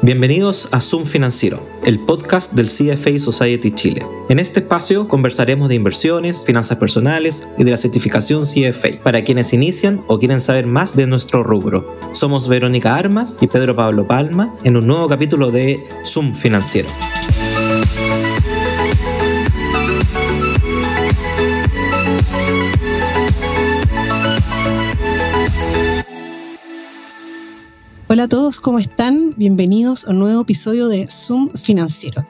Bienvenidos a Zoom Financiero, el podcast del CFA Society Chile. En este espacio conversaremos de inversiones, finanzas personales y de la certificación CFA para quienes inician o quieren saber más de nuestro rubro. Somos Verónica Armas y Pedro Pablo Palma en un nuevo capítulo de Zoom Financiero. Hola a todos, ¿cómo están? Bienvenidos a un nuevo episodio de Zoom Financiero.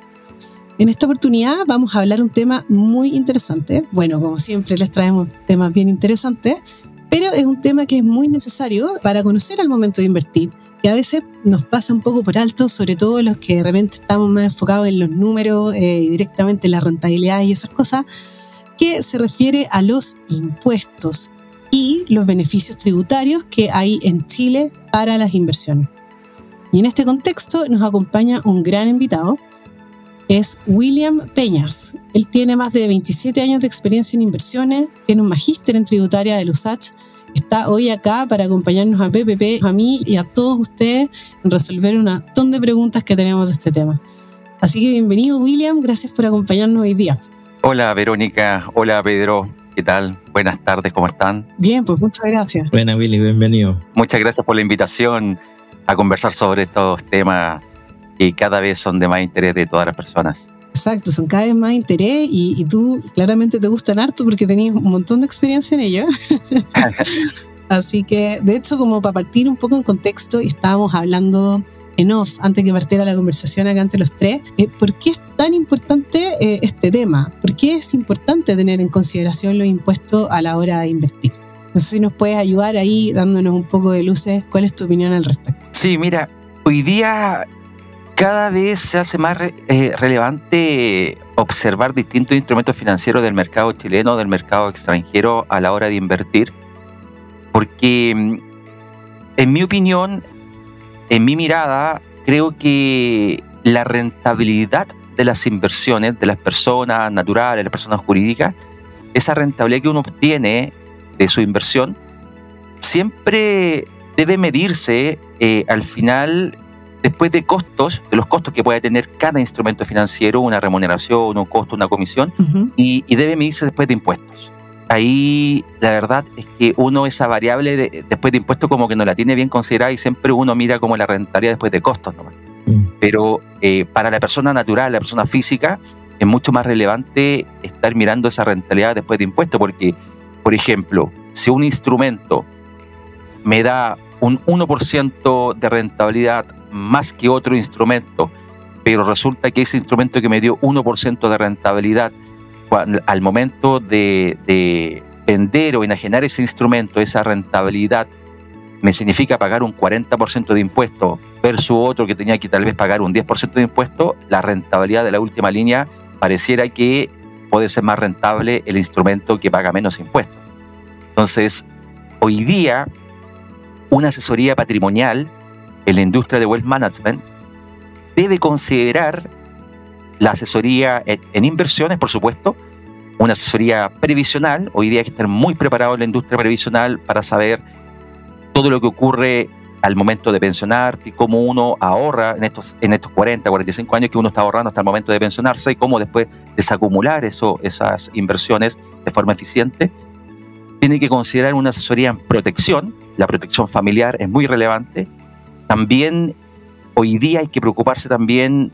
En esta oportunidad vamos a hablar un tema muy interesante. Bueno, como siempre les traemos temas bien interesantes, pero es un tema que es muy necesario para conocer al momento de invertir, que a veces nos pasa un poco por alto, sobre todo los que de repente estamos más enfocados en los números eh, y directamente en la rentabilidad y esas cosas, que se refiere a los impuestos y los beneficios tributarios que hay en Chile para las inversiones. Y en este contexto nos acompaña un gran invitado, es William Peñas. Él tiene más de 27 años de experiencia en inversiones, tiene un magíster en tributaria de USACH, está hoy acá para acompañarnos a PPP, a mí y a todos ustedes en resolver un montón de preguntas que tenemos de este tema. Así que bienvenido William, gracias por acompañarnos hoy día. Hola Verónica, hola Pedro, ¿Qué tal? Buenas tardes, ¿cómo están? Bien, pues muchas gracias. Buena, Willy, bienvenido. Muchas gracias por la invitación a conversar sobre estos temas que cada vez son de más interés de todas las personas. Exacto, son cada vez más interés y, tú claramente te gustan harto porque tenías un montón de experiencia en ello. Así que, de hecho, como para partir un poco en contexto, estábamos hablando en off, antes que partiera la conversación acá entre los tres, eh, ¿por qué es tan importante eh, este tema? ¿Por qué es importante tener en consideración los impuestos a la hora de invertir? No sé si nos puedes ayudar ahí dándonos un poco de luces. ¿Cuál es tu opinión al respecto? Sí, mira, hoy día cada vez se hace más eh, relevante observar distintos instrumentos financieros del mercado chileno, del mercado extranjero a la hora de invertir, porque mm, en mi opinión en mi mirada, creo que la rentabilidad de las inversiones de las personas naturales, de las personas jurídicas, esa rentabilidad que uno obtiene de su inversión, siempre debe medirse eh, al final después de costos, de los costos que puede tener cada instrumento financiero, una remuneración, un costo, una comisión, y, y, debe medirse después de impuestos ahí la verdad es que uno esa variable después de impuestos como que no la tiene bien considerada y siempre uno mira como la rentabilidad después de costos nomás. Mm. Pero eh, para la persona natural, la persona física, es mucho más relevante estar mirando esa rentabilidad después de impuestos porque, por ejemplo, si un instrumento me da un 1% de rentabilidad más que otro instrumento, pero resulta que ese instrumento que me dio 1% de rentabilidad al momento de, vender o enajenar ese instrumento, esa rentabilidad, me significa pagar un 40% de impuesto versus otro que tenía que tal vez pagar un 10% de impuesto, la rentabilidad de la última línea pareciera que puede ser más rentable el instrumento que paga menos impuestos. Entonces, hoy día, una asesoría patrimonial en la industria de wealth management debe considerar la asesoría en inversiones, por supuesto, una asesoría previsional. Hoy día hay que estar muy preparado en la industria previsional para saber todo lo que ocurre al momento de pensionarte cómo uno ahorra en estos, en estos 40, 45 años que uno está ahorrando hasta el momento de pensionarse y cómo después desacumular eso, esas inversiones de forma eficiente. Tiene que considerar una asesoría en protección. La protección familiar es muy relevante. También hoy día hay que preocuparse también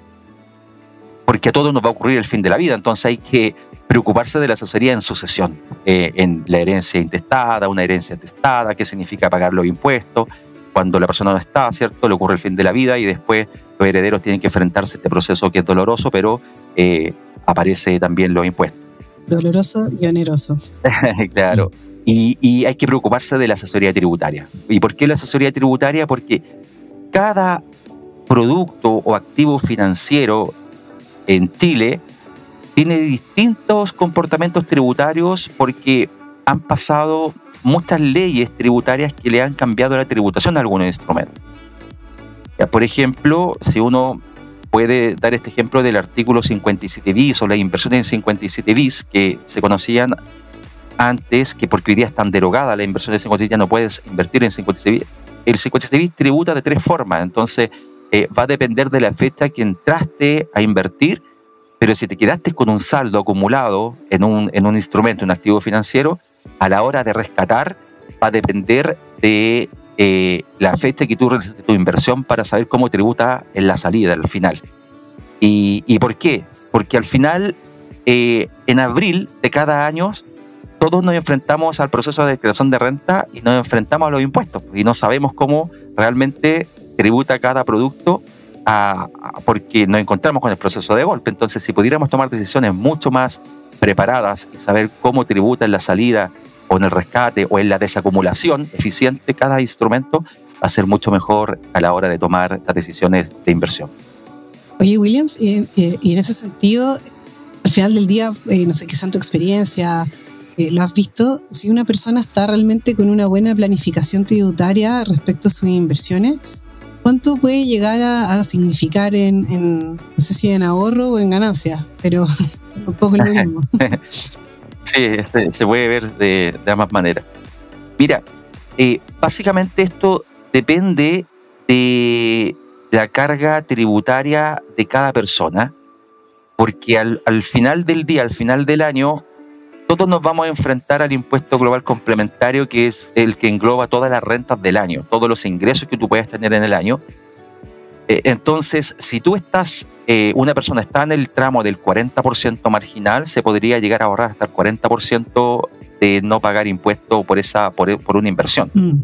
porque a todos nos va a ocurrir el fin de la vida, entonces hay que preocuparse de la asesoría en sucesión, eh, en la herencia intestada, una herencia testada, qué significa pagar los impuestos, cuando la persona no está, ¿cierto? Le ocurre el fin de la vida y después los herederos tienen que enfrentarse a este proceso que es doloroso, pero eh, aparece también los impuestos. Doloroso y oneroso. claro. Y, y hay que preocuparse de la asesoría tributaria. ¿Y por qué la asesoría tributaria? Porque cada producto o activo financiero en Chile tiene distintos comportamientos tributarios porque han pasado muchas leyes tributarias que le han cambiado la tributación a algunos instrumentos. por ejemplo, si uno puede dar este ejemplo del artículo 57 bis o las inversiones en 57 bis que se conocían antes, que porque hoy día están derogadas las inversiones en 57 ya no puedes invertir en 57 bis. El 57 bis tributa de tres formas, entonces eh, va a depender de la fecha que entraste a invertir, pero si te quedaste con un saldo acumulado en un, en un instrumento, un activo financiero, a la hora de rescatar va a depender de eh, la fecha que tú realizaste tu inversión para saber cómo tributa en la salida, al final. ¿Y, y por qué? Porque al final, eh, en abril de cada año, todos nos enfrentamos al proceso de declaración de renta y nos enfrentamos a los impuestos y no sabemos cómo realmente tributa cada producto porque nos encontramos con el proceso de golpe. Entonces, si pudiéramos tomar decisiones mucho más preparadas y saber cómo tributa en la salida o en el rescate o en la desacumulación eficiente cada instrumento, va a ser mucho mejor a la hora de tomar las decisiones de inversión. Oye, Williams, y, en ese sentido, al final del día, eh, no sé qué santo experiencia, eh, lo has visto, si una persona está realmente con una buena planificación tributaria respecto a sus inversiones, ¿cuánto puede llegar a, significar en, no sé si en ahorro o en ganancia? Pero un poco lo mismo. sí, se, puede ver de, ambas maneras. Mira, eh, básicamente esto depende de la carga tributaria de cada persona, porque al, al final del día, al final del año, todos nos vamos a enfrentar al impuesto global complementario, que es el que engloba todas las rentas del año, todos los ingresos que tú puedes tener en el año. Eh, entonces, si tú estás, eh, una persona está en el tramo del 40% marginal, se podría llegar a ahorrar hasta el 40% de no pagar impuesto por, esa, por, por una inversión. Mm,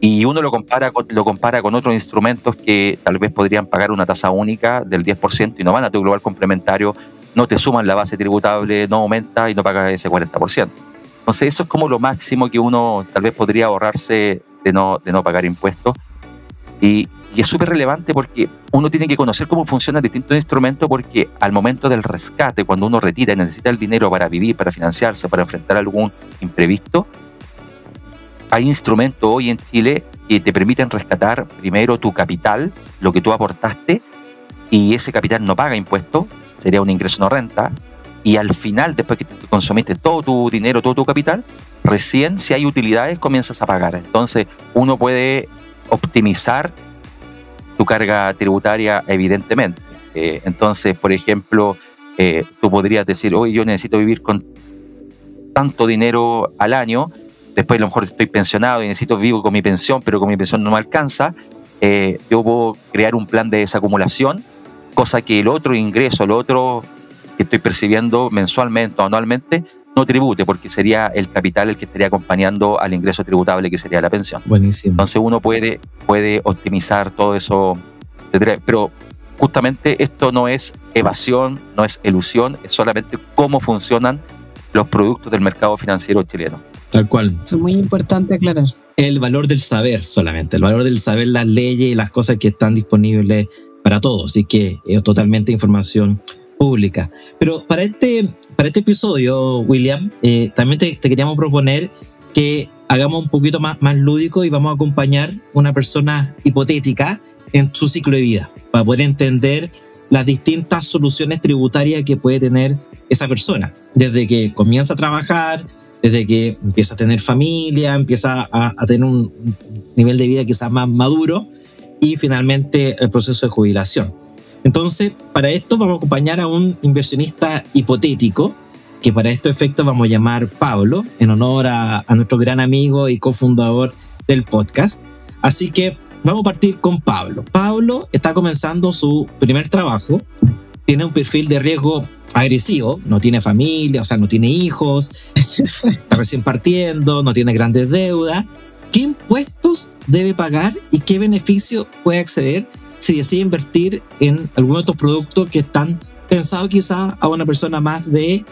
y uno lo compara, lo compara con otros instrumentos que tal vez podrían pagar una tasa única del 10% y no van a tu global complementario no te suman la base tributable, no aumenta y no pagas ese 40%. Entonces eso es como lo máximo que uno tal vez podría ahorrarse de no, de no pagar impuestos. Y, es súper relevante porque uno tiene que conocer cómo funcionan distintos instrumentos porque al momento del rescate, cuando uno retira y necesita el dinero para vivir, para financiarse, para enfrentar algún imprevisto, hay instrumentos hoy en Chile que te permiten rescatar primero tu capital, lo que tú aportaste, y ese capital no paga impuestos, sería un ingreso no renta, y al final, después que consumiste todo tu dinero, todo tu capital, recién si hay utilidades comienzas a pagar. Entonces uno puede optimizar tu carga tributaria evidentemente. Eh, entonces, por ejemplo, eh, tú podrías decir, hoy yo necesito vivir con tanto dinero al año, después a lo mejor estoy pensionado y necesito vivir con mi pensión, pero con mi pensión no me alcanza, eh, yo puedo crear un plan de desacumulación cosa que el otro ingreso, el otro que estoy percibiendo mensualmente o anualmente, no tribute, porque sería el capital el que estaría acompañando al ingreso tributable que sería la pensión. Buenísimo. Entonces uno puede, puede optimizar todo eso, pero justamente esto no es evasión, no es ilusión, es solamente cómo funcionan los productos del mercado financiero chileno. Tal cual. es muy importante aclarar. El valor del saber solamente, el valor del saber las leyes y las cosas que están disponibles para todos, así que es totalmente información pública. Pero para este, para este episodio, William, eh, también te, queríamos proponer que hagamos un poquito más, más lúdico y vamos a acompañar una persona hipotética en su ciclo de vida, para poder entender las distintas soluciones tributarias que puede tener esa persona, desde que comienza a trabajar, desde que empieza a tener familia, empieza a, a tener un nivel de vida quizás más maduro, y finalmente el proceso de jubilación. Entonces, para esto vamos a acompañar a un inversionista hipotético, que para estos efectos vamos a llamar Pablo, en honor a, nuestro gran amigo y cofundador del podcast. Así que vamos a partir con Pablo. Pablo está comenzando su primer trabajo, tiene un perfil de riesgo agresivo, no tiene familia, o sea, no tiene hijos, está recién partiendo, no tiene grandes deudas ¿Qué impuestos debe pagar y qué beneficio puede acceder si decide invertir en alguno de estos productos que están pensados quizá a una persona más de,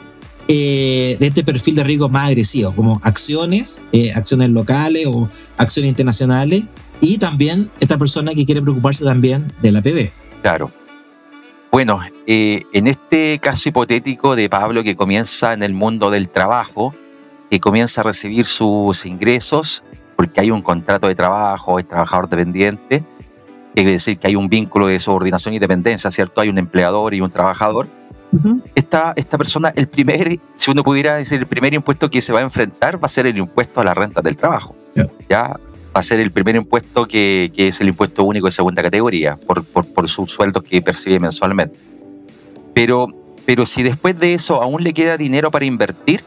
eh, de este perfil de riesgo más agresivo, como acciones, eh, acciones locales o acciones internacionales, y también esta persona que quiere preocuparse también de la PB? Claro. Bueno, eh, en este caso hipotético de Pablo que comienza en el mundo del trabajo, que comienza a recibir sus ingresos porque hay un contrato de trabajo, es trabajador dependiente, quiere decir que hay un vínculo de subordinación y dependencia, ¿cierto? Hay un empleador y un trabajador. esta, esta persona, el primer, si uno pudiera decir, el primer impuesto que se va a enfrentar va a ser el impuesto a la renta del trabajo. Ya va va a ser el primer impuesto que, que, es el impuesto único de segunda categoría, por, por, por sus sueldos que percibe mensualmente. Pero, pero si después de eso aún le queda dinero para invertir,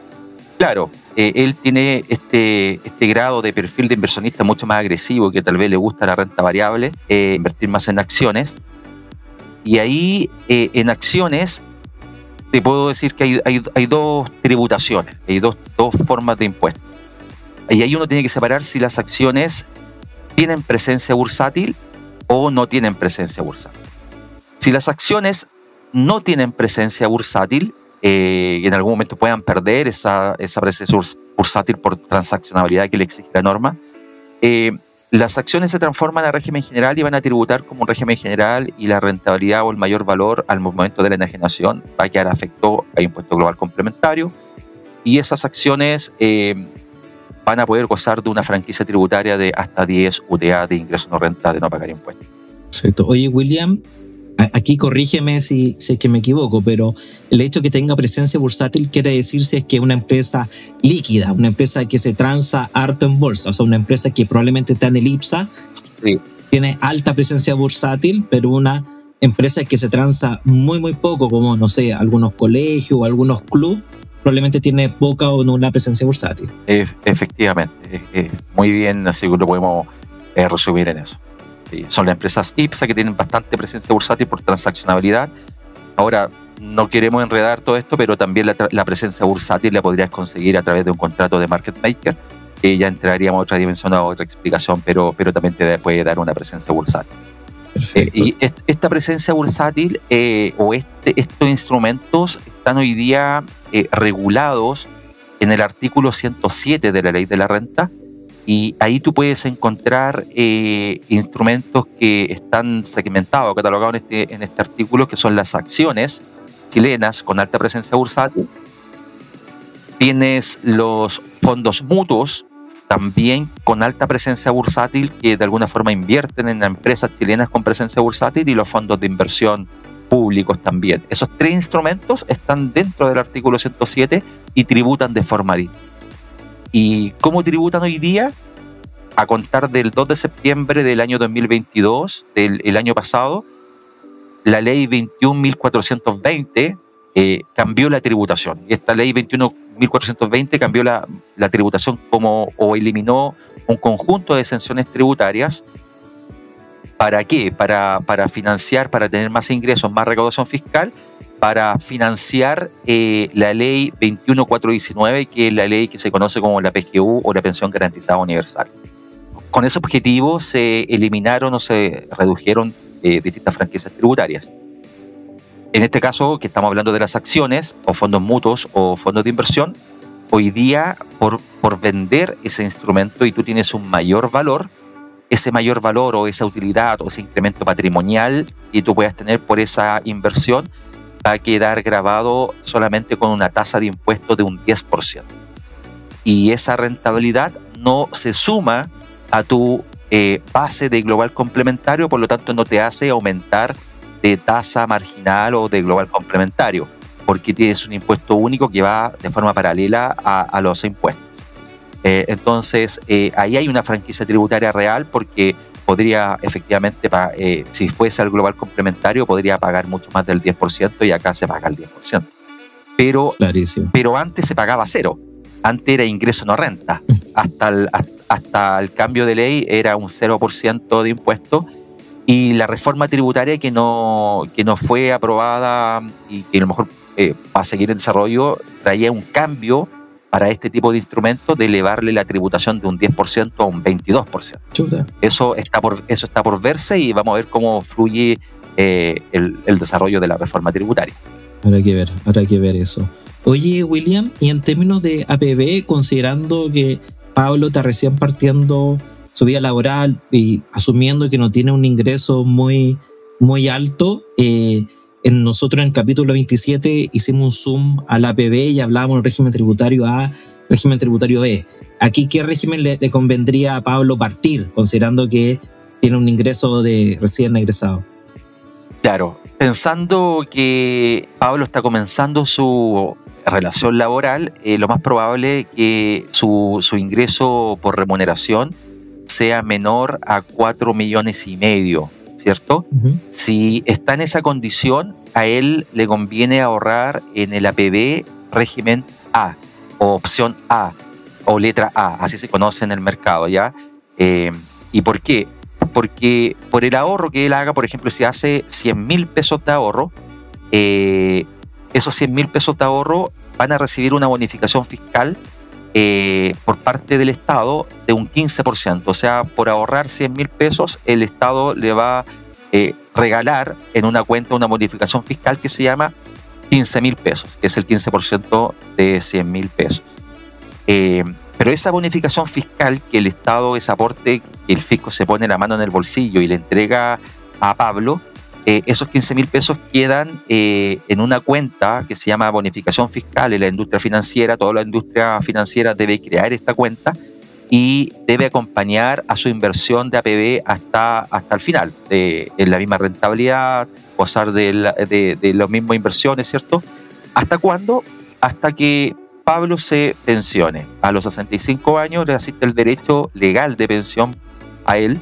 claro, eh, él tiene este, este grado de perfil de inversionista mucho más agresivo, que tal vez le gusta la renta variable, eh, invertir más en acciones. Y ahí eh, en acciones te puedo decir que hay, hay, dos tributaciones, hay dos, dos formas de impuestos. Y ahí uno tiene que separar si las acciones tienen presencia bursátil o no tienen presencia bursátil. Si las acciones no tienen presencia bursátil, eh, y en algún momento puedan perder esa, esa presencia bursátil por transaccionabilidad que le exige la norma, eh, las acciones se transforman a régimen general y van a tributar como un régimen general y la rentabilidad o el mayor valor al momento de la enajenación va a quedar afectado a impuesto global complementario y esas acciones eh, van a poder gozar de una franquicia tributaria de hasta 10 UTA de ingreso no renta de no pagar impuestos. Perfecto. Oye, William, aquí corrígeme si, si, es que me equivoco, pero el hecho de que tenga presencia bursátil quiere decir si es que es una empresa líquida, una empresa que se transa harto en bolsa, o sea, una empresa que probablemente está en el IPSA, sí. tiene alta presencia bursátil, pero una empresa que se transa muy, muy poco, como, no sé, algunos colegios o algunos clubes, probablemente tiene poca o nula presencia bursátil. E efectivamente, muy bien, así que lo podemos eh, resumir en eso. Son las empresas IPSA que tienen bastante presencia bursátil por transaccionabilidad. Ahora, no queremos enredar todo esto, pero también la, la, presencia bursátil la podrías conseguir a través de un contrato de market maker, que ya entraríamos a otra dimensión, a otra explicación, pero, pero también te puede dar una presencia bursátil. Eh, y est esta presencia bursátil eh, o este, estos instrumentos están hoy día eh, regulados en el artículo 107 de la ley de la renta, y ahí tú puedes encontrar eh, instrumentos que están segmentados, catalogados en este, en este artículo, que son las acciones chilenas con alta presencia bursátil. Tienes los fondos mutuos, también con alta presencia bursátil, que de alguna forma invierten en empresas chilenas con presencia bursátil, y los fondos de inversión públicos también. Esos tres instrumentos están dentro del artículo 107 y tributan de forma distinta. ¿Y cómo tributan hoy día? A contar del 2 de septiembre del año 2022, del el año pasado, la ley 21.420 eh, cambió la tributación. Esta ley 21.420 cambió la, la, tributación como o eliminó un conjunto de exenciones tributarias. ¿Para qué? Para, para financiar, para tener más ingresos, más recaudación fiscal para financiar eh, la ley 21419, que es la ley que se conoce como la PGU o la Pensión Garantizada Universal. Con ese objetivo se eliminaron o se redujeron eh, distintas franquicias tributarias. En este caso, que estamos hablando de las acciones o fondos mutuos o fondos de inversión, hoy día por, por vender ese instrumento y tú tienes un mayor valor, ese mayor valor o esa utilidad o ese incremento patrimonial que tú puedas tener por esa inversión, va a quedar grabado solamente con una tasa de impuesto de un 10%. Y esa rentabilidad no se suma a tu eh, base de global complementario, por lo tanto no te hace aumentar de tasa marginal o de global complementario, porque tienes un impuesto único que va de forma paralela a, a los impuestos. Eh, entonces, eh, ahí hay una franquicia tributaria real porque podría efectivamente, eh, si fuese al global complementario, podría pagar mucho más del 10% y acá se paga el 10%. Pero, pero antes se pagaba cero. Antes era ingreso no renta. Hasta el, hasta el cambio de ley era un 0% de impuesto y la reforma tributaria que no, que no fue aprobada y que a lo mejor eh, va a seguir en desarrollo traía un cambio para este tipo de instrumentos de elevarle la tributación de un 10% a un 22%. Chuta. Eso está por, eso está por verse y vamos a ver cómo fluye eh, el, el, desarrollo de la reforma tributaria. Habrá que ver, habrá que ver eso. Oye, William, y en términos de APB, considerando que Pablo está recién partiendo su vida laboral y asumiendo que no tiene un ingreso muy, muy alto, eh, en nosotros en el capítulo 27 hicimos un zoom al APB y hablábamos del régimen tributario A, régimen tributario B. Aquí, ¿qué régimen le, le, convendría a Pablo partir, considerando que tiene un ingreso de recién egresado? Claro, pensando que Pablo está comenzando su relación laboral, eh, lo más probable es que su, su ingreso por remuneración sea menor a 4 millones y medio, ¿cierto? Si está en esa condición, a él le conviene ahorrar en el APB régimen A o opción A o letra A, así se conoce en el mercado, ¿ya? Eh, ¿Y por qué? Porque por el ahorro que él haga, por ejemplo, si hace 100 mil pesos de ahorro, eh, esos 100 mil pesos de ahorro van a recibir una bonificación fiscal eh, por parte del Estado de un 15%. O sea, por ahorrar 100 mil pesos, el Estado le va a regalar en una cuenta una bonificación fiscal que se llama 15 mil pesos, que es el 15% de 100 mil pesos. Eh, pero esa bonificación fiscal que el Estado, ese aporte que el fisco se pone la mano en el bolsillo y le entrega a Pablo, eh, esos 15 mil pesos quedan eh, en una cuenta que se llama bonificación fiscal en la industria financiera. Toda la industria financiera debe crear esta cuenta y debe acompañar a su inversión de APB hasta, hasta el final, en la misma rentabilidad, gozar de, de, de las mismas inversiones, ¿cierto? ¿Hasta cuándo? Hasta que Pablo se pensione. A los 65 años le asiste el derecho legal de pensión a él.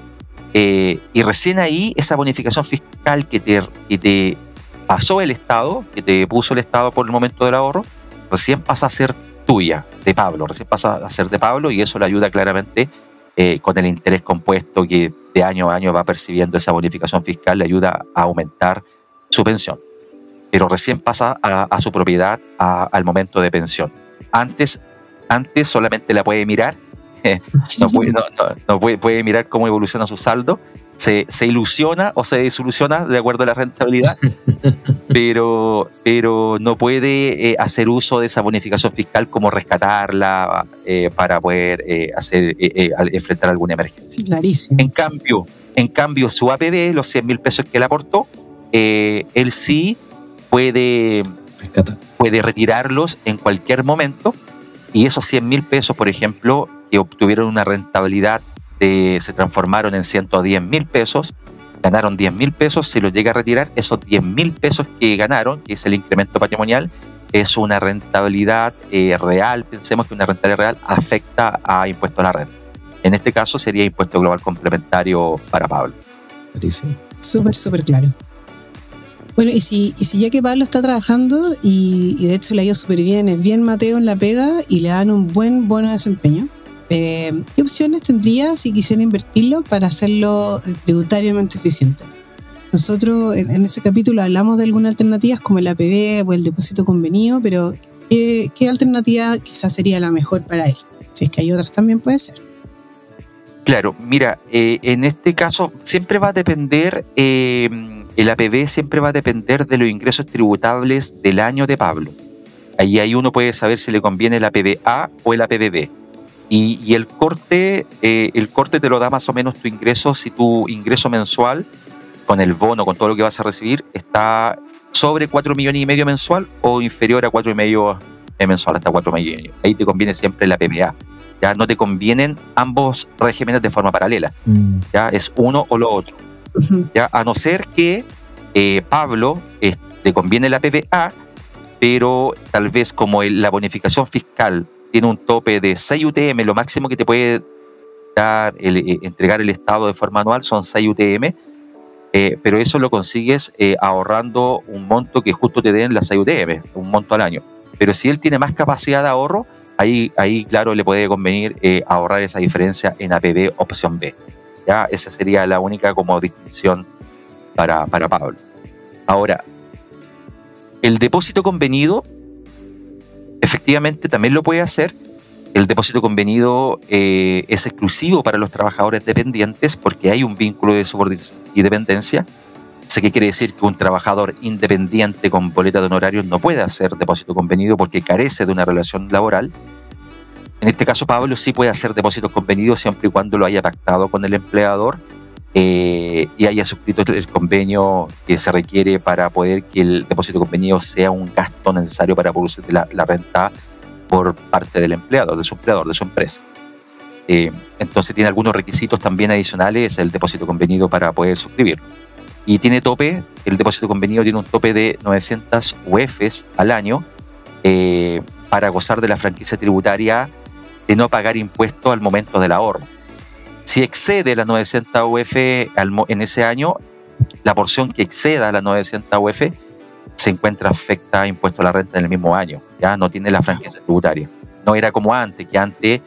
Eh, y recién ahí esa bonificación fiscal que te, que te pasó el Estado, que te puso el Estado por el momento del ahorro, recién pasa a ser tuya, de Pablo, recién pasa a ser de Pablo y eso le ayuda claramente eh, con el interés compuesto que de año a año va percibiendo esa bonificación fiscal, le ayuda a aumentar su pensión. Pero recién pasa a, su propiedad al momento de pensión. Antes, antes solamente la puede mirar, no, puede, puede, mirar cómo evoluciona su saldo, se, se, ilusiona o se desilusiona de acuerdo a la rentabilidad, pero, pero no puede eh, hacer uso de esa bonificación fiscal como rescatarla eh, para poder eh, hacer, enfrentar alguna emergencia. Clarísimo. En cambio, en cambio, su APB, los 100 mil pesos que le aportó, él sí puede puede retirarlos en cualquier momento y esos 100 mil pesos, por ejemplo, que obtuvieron una rentabilidad de, se transformaron en 110 mil pesos, ganaron 10 mil pesos, se los llega a retirar, esos 10 mil pesos que ganaron, que es el incremento patrimonial, es una rentabilidad eh, real, pensemos que una rentabilidad real afecta a impuesto a la renta. En este caso sería impuesto global complementario para Pablo. Súper, súper claro. Bueno, y si, y si ya que Pablo está trabajando y, de hecho le ha ido súper bien, es bien Mateo en la pega y le dan un buen bueno desempeño, eh, ¿qué opciones tendría si quisiera invertirlo para hacerlo tributariamente eficiente? Nosotros en, ese capítulo hablamos de algunas alternativas como el APB o el depósito convenido, pero ¿qué, alternativa quizás sería la mejor para él? Si es que hay otras también puede ser. Claro, mira, eh, en este caso siempre va a depender eh, el APB siempre va a depender de los ingresos tributables del año de Pablo. Ahí, ahí uno puede saber si le conviene el APB A o el APB Y, y el corte, eh, el corte te lo da más o menos tu ingreso si tu ingreso mensual, con el bono, con todo lo que vas a recibir, está sobre 4 millones y medio mensual o inferior a 4 y medio mensual, hasta 4 millones. Ahí te conviene siempre el APBA. Ya no te convienen ambos regímenes de forma paralela. Mm. Ya es uno o lo otro. ¿ya? A no ser que eh, Pablo te conviene la PPA, pero tal vez como la bonificación fiscal tiene un tope de 6 UTM, lo máximo que te puede dar eh, entregar el Estado de forma anual son 6 UTM, eh, pero eso lo consigues ahorrando un monto que justo te den las 6 UTM, un monto al año. Pero si él tiene más capacidad de ahorro, ahí, ahí claro, le puede convenir ahorrar esa diferencia en APB opción B. ¿ya? Esa sería la única como distinción para, para Pablo. Ahora, el depósito convenido, efectivamente también lo puede hacer. El depósito convenido eh, es exclusivo para los trabajadores dependientes porque hay un vínculo de subordinación y dependencia. Sé que quiere decir que un trabajador independiente con boleta de honorarios no puede hacer depósito convenido porque carece de una relación laboral en este caso, Pablo sí puede hacer depósitos convenidos siempre y cuando lo haya pactado con el empleador eh, y haya suscrito el convenio que se requiere para poder que el depósito convenido sea un gasto necesario para producir la, renta por parte del empleador, de su empleador, de su empresa. Eh, entonces tiene algunos requisitos también adicionales el depósito convenido para poder suscribirlo. Y tiene tope, el depósito convenido tiene un tope de 900 UFs al año eh, para gozar de la franquicia tributaria de no pagar impuestos al momento del ahorro. Si excede las 900 UF en ese año, la porción que exceda las 900 UF se encuentra afecta a impuesto a la renta en el mismo año, ya no tiene la franquicia tributaria. No era como antes, que antes,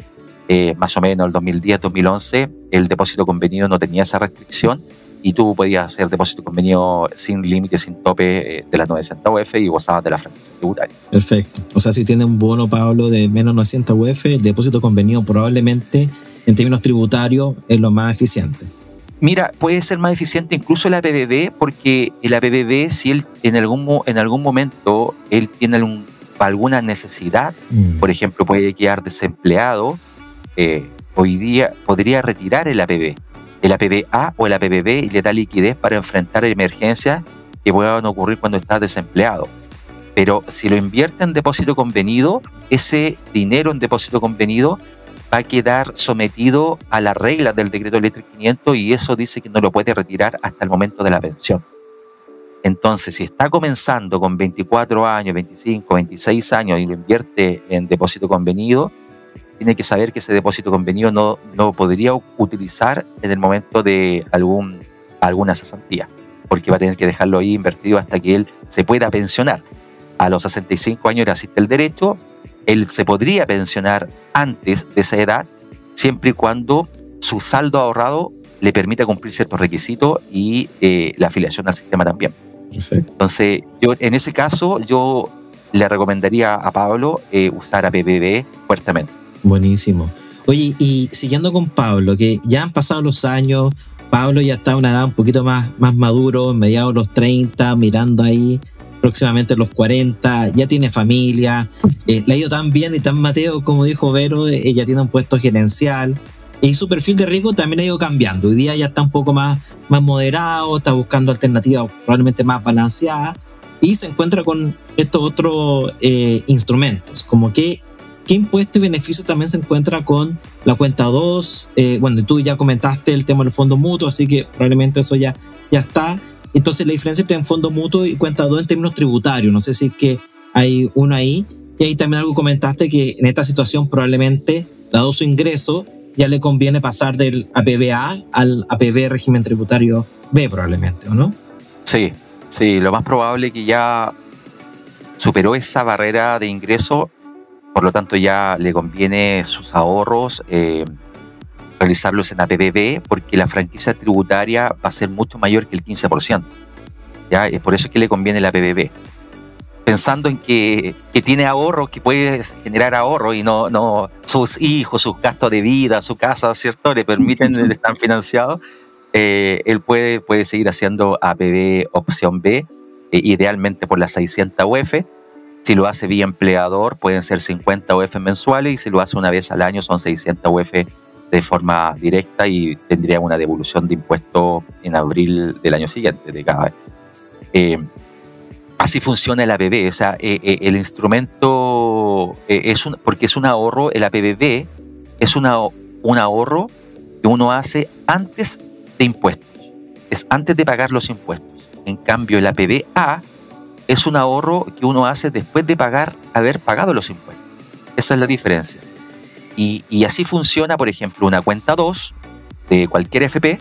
eh, más o menos el 2010-2011, el depósito convenido no tenía esa restricción y tú podías hacer depósito convenido sin límite, sin tope eh, de las 900 UF y gozabas de la franquicia tributaria. Perfecto. O sea, si tiene un bono, Pablo, de menos 900 UF, el depósito convenido probablemente en términos tributarios es lo más eficiente. Mira, puede ser más eficiente incluso el APBB porque el APBB, si él en algún, en algún momento él tiene alguna necesidad, mm. por ejemplo, puede quedar desempleado, eh, hoy día podría retirar el APB, el APBA o el APBB y le da liquidez para enfrentar emergencias que puedan ocurrir cuando está desempleado. Pero si lo invierte en depósito convenido, ese dinero en depósito convenido va a quedar sometido a las reglas del decreto ley 500 y eso dice que no lo puede retirar hasta el momento de la pensión. Entonces, si está comenzando con 24 años, 25, 26 años y lo invierte en depósito convenido, tiene que saber que ese depósito convenido no, no podría utilizar en el momento de algún, alguna cesantía, porque va a tener que dejarlo ahí invertido hasta que él se pueda pensionar. A los 65 años le asiste el derecho, él se podría pensionar antes de esa edad, siempre y cuando su saldo ahorrado le permita cumplir ciertos requisitos y eh, la afiliación al sistema también. Entonces, yo en ese caso, yo le recomendaría a Pablo eh, usar a PPB fuertemente. Buenísimo. Oye, y siguiendo con Pablo, que ya han pasado los años, Pablo ya está a una edad un poquito más, más maduro, mediados de los 30, mirando ahí próximamente los 40, ya tiene familia, eh, le ha ido tan bien y tan Mateo, como dijo Vero, eh, ella tiene un puesto gerencial y su perfil de riesgo también ha ido cambiando. Hoy día ya está un poco más, más moderado, está buscando alternativas probablemente más balanceadas y se encuentra con estos otros eh, instrumentos, como que qué impuesto y beneficio también se encuentra con la cuenta 2. bueno, tú ya comentaste el tema del fondo mutuo, así que probablemente eso ya, ya está. Entonces la diferencia entre fondo mutuo y cuenta 2 en términos tributarios, no sé si es que hay uno ahí. Y ahí también algo comentaste que en esta situación probablemente, dado su ingreso, ya le conviene pasar del APBA al APB régimen tributario B probablemente, ¿o no? Sí, sí, lo más probable es que ya superó esa barrera de ingreso, por lo tanto ya le conviene sus ahorros eh, realizarlos en APBB porque la franquicia tributaria va a ser mucho mayor que el 15%. ¿ya? Es por eso que le conviene la APBB. Pensando en que, que, tiene ahorro, que puede generar ahorro y no, no sus hijos, sus gastos de vida, su casa, ¿cierto? Le permiten estar financiados. Eh, él puede, puede seguir haciendo APB opción B, eh, idealmente por las 600 UF. Si lo hace vía empleador, pueden ser 50 UF mensuales y si lo hace una vez al año son 600 UF de forma directa y tendría una devolución de impuestos en abril del año siguiente de cada vez. Eh, así funciona el APB, o sea, eh, eh, el instrumento es un, porque es un ahorro, el APBB es una, un ahorro que uno hace antes de impuestos, es antes de pagar los impuestos. En cambio, el APBA es un ahorro que uno hace después de pagar, haber pagado los impuestos. Esa es la diferencia. Y, así funciona, por ejemplo, una cuenta 2 de cualquier FP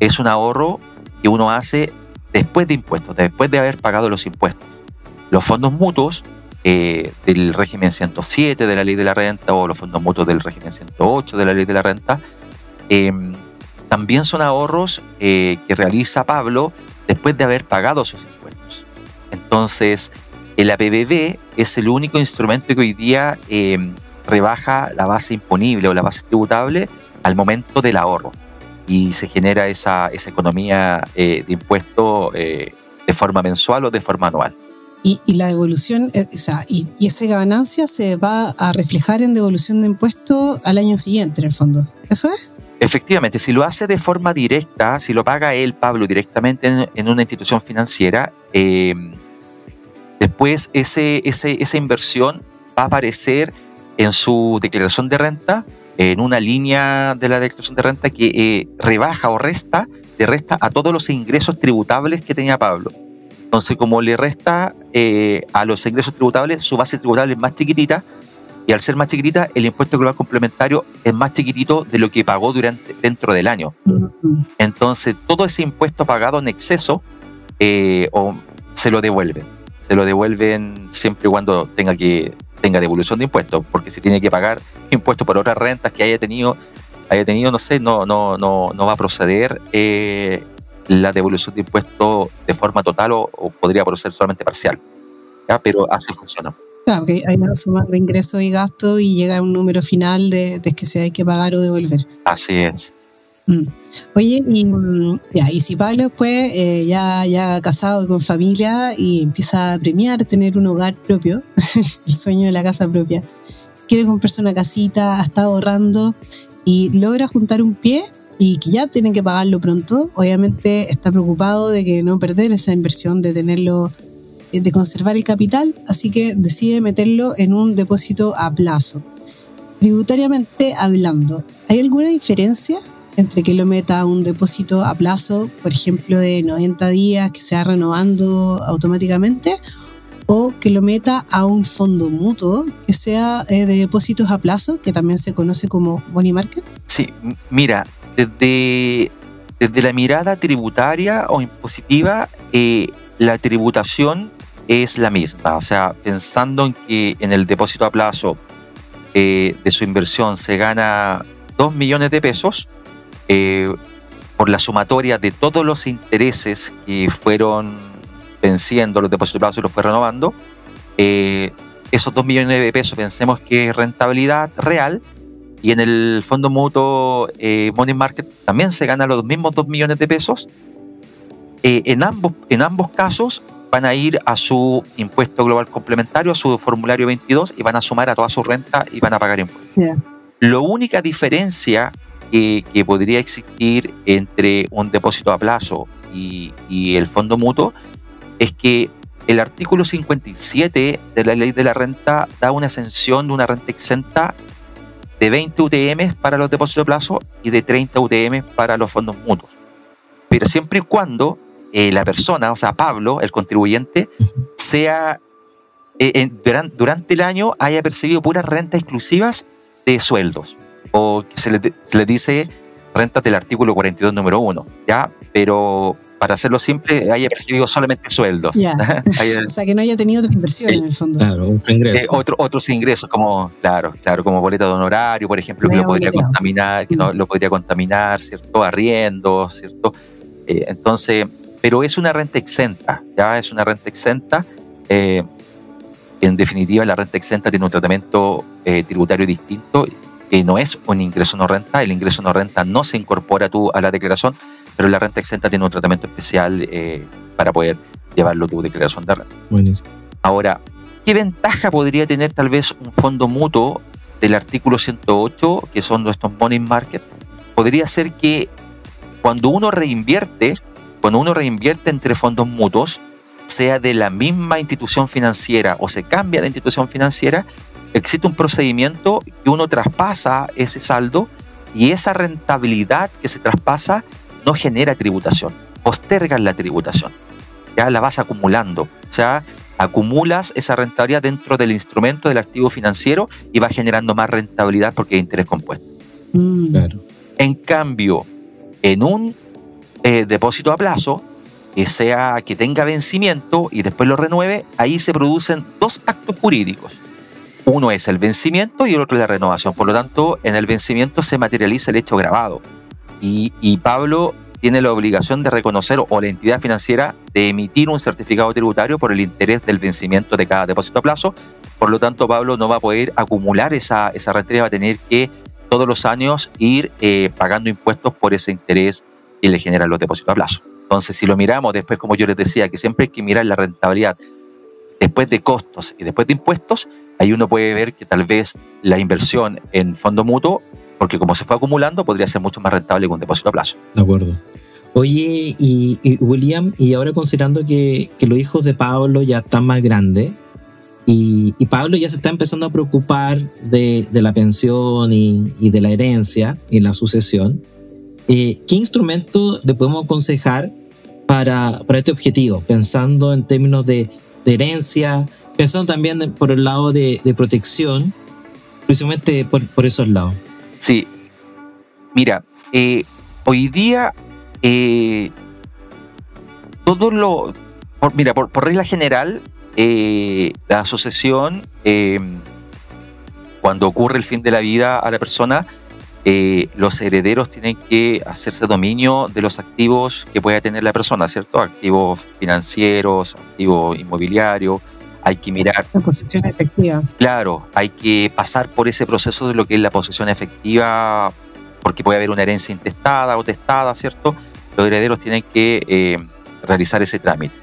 es un ahorro que uno hace después de impuestos, después de haber pagado los impuestos. Los fondos mutuos eh, del régimen 107 de la ley de la renta o los fondos mutuos del régimen 108 de la ley de la renta em, también son ahorros eh, que realiza Pablo después de haber pagado sus impuestos. Entonces, el APBB es el único instrumento que hoy día em, rebaja la base imponible o la base tributable al momento del ahorro y se genera esa, esa economía eh, de impuesto eh, de forma mensual o de forma anual. Y, la devolución, eh, o sea, y, esa ganancia se va a reflejar en devolución de impuesto al año siguiente, en el fondo. ¿Eso es? Efectivamente, si lo hace de forma directa, si lo paga él, Pablo, directamente en, una institución financiera, después ese, ese, esa inversión va a aparecer en su declaración de renta, en una línea de la declaración de renta que eh, rebaja o resta, le resta a todos los ingresos tributables que tenía Pablo. Entonces, como le resta eh, a los ingresos tributables, su base tributable es más chiquitita, Y al ser más chiquitita, el impuesto global complementario es más chiquitito de lo que pagó durante, dentro del año. Entonces, todo ese impuesto pagado en exceso eh, se lo devuelven. Se lo devuelven siempre y cuando tenga que tenga devolución de impuestos, porque si tiene que pagar impuestos por otras rentas que haya tenido, haya tenido, no sé, no, no, no, no va a proceder eh, la devolución de impuestos de forma total o, podría proceder solamente parcial. ¿ya? Pero así funciona. Claro, que hay una suma de ingresos y gastos y llega a un número final de, que se hay que pagar o devolver. Así es. Mm. Oye, y, ya, y si Pablo después eh, ya, ya casado con familia y empieza a premiar tener un hogar propio, el sueño de la casa propia, quiere comprarse una casita, está ahorrando y logra juntar un pie y que ya tienen que pagarlo pronto, obviamente está preocupado de que no perder esa inversión, de tenerlo eh, de conservar el capital, así que decide meterlo en un depósito a plazo. Tributariamente hablando, ¿hay alguna diferencia entre que lo meta a un depósito a plazo, por ejemplo, de 90 días que se va renovando automáticamente, o que lo meta a un fondo mutuo que sea eh, de depósitos a plazo, que también se conoce como money market? Sí, mira, desde, desde la mirada tributaria o impositiva, eh, la tributación es la misma. O sea, pensando en que en el depósito a plazo eh, de su inversión se gana 2 millones de pesos, eh, por la sumatoria de todos los intereses que fueron venciendo los plazo y los fue renovando, eh, esos 2 millones de pesos pensemos que es rentabilidad real y en el fondo mutuo Money Market también se ganan los mismos 2 millones de pesos. en, ambos, en ambos casos van a ir a su impuesto global complementario, a su formulario 22 y van a sumar a toda su renta y van a pagar impuestos. La única diferencia que, podría existir entre un depósito a plazo y, el fondo mutuo es que el artículo 57 de la ley de la renta da una exención de una renta exenta de 20 UTM para los depósitos a plazo y de 30 UTM para los fondos mutuos. Pero siempre y cuando eh, la persona, o sea, Pablo, el contribuyente, sea eh, durante, el año haya percibido puras rentas exclusivas de sueldos. O que se le, dice rentas del artículo 42, número 1, ¿ya? Pero para hacerlo simple, haya percibido solamente sueldos. o sea, que no haya tenido otra inversión en el fondo. Claro, otro ingreso. Eh, otros ingresos, como, claro, claro, como boleta de honorario, por ejemplo, que lo podría contaminar, que no, lo podría contaminar, ¿cierto? Arriendo, ¿cierto? entonces, pero es una renta exenta, ya es una renta exenta. Eh, en definitiva, la renta exenta tiene un tratamiento eh, tributario distinto, que no es un ingreso no renta, el ingreso no renta no se incorpora tú a la declaración, pero la renta exenta tiene un tratamiento especial eh, para poder llevarlo tu declaración de renta. Ahora, ¿qué ventaja podría tener tal vez un fondo mutuo del artículo 108, que son nuestros money market? Podría ser que cuando uno reinvierte, cuando uno reinvierte entre fondos mutuos, sea de la misma institución financiera o se cambia de institución financiera, existe un procedimiento que uno traspasa ese saldo y esa rentabilidad que se traspasa no genera tributación, posterga la tributación, ya la vas acumulando, o sea, acumulas esa rentabilidad dentro del instrumento del activo financiero y va generando más rentabilidad porque hay interés compuesto. Mm. Claro. En cambio, en un eh, depósito a plazo, que sea que tenga vencimiento y después lo renueve, ahí se producen dos actos jurídicos. Uno es el vencimiento y el otro es la renovación. Por lo tanto, en el vencimiento se materializa el hecho grabado. Y, Pablo tiene la obligación de reconocer o la entidad financiera de emitir un certificado tributario por el interés del vencimiento de cada depósito a plazo. Por lo tanto, Pablo no va a poder acumular esa, esa renta, va a tener que todos los años ir eh, pagando impuestos por ese interés y le generan los depósitos a plazo. Entonces, si lo miramos después, como yo les decía, que siempre hay que mirar la rentabilidad después de costos y después de impuestos, ahí uno puede ver que tal vez la inversión en fondo mutuo, porque como se fue acumulando, podría ser mucho más rentable que un depósito a plazo. De acuerdo. Oye, y, William, y ahora considerando que, los hijos de Pablo ya están más grandes, y, Pablo ya se está empezando a preocupar de, la pensión y, y, de la herencia y la sucesión. Eh, ¿qué instrumento le podemos aconsejar para, para, este objetivo? Pensando en términos de, herencia, pensando también por el lado de, protección precisamente por, por esos lados. Sí. Mira, eh, hoy día eh, todo lo... mira, por, regla general, eh, la asociación, cuando ocurre el fin de la vida a la persona, los herederos tienen que hacerse dominio de los activos que pueda tener la persona, ¿cierto? Activos financieros, activos inmobiliarios, hay que mirar. La posesión efectiva. Claro, hay que pasar por ese proceso de lo que es la posesión efectiva, porque puede haber una herencia intestada o testada, ¿cierto? Los herederos tienen que eh, realizar ese trámite.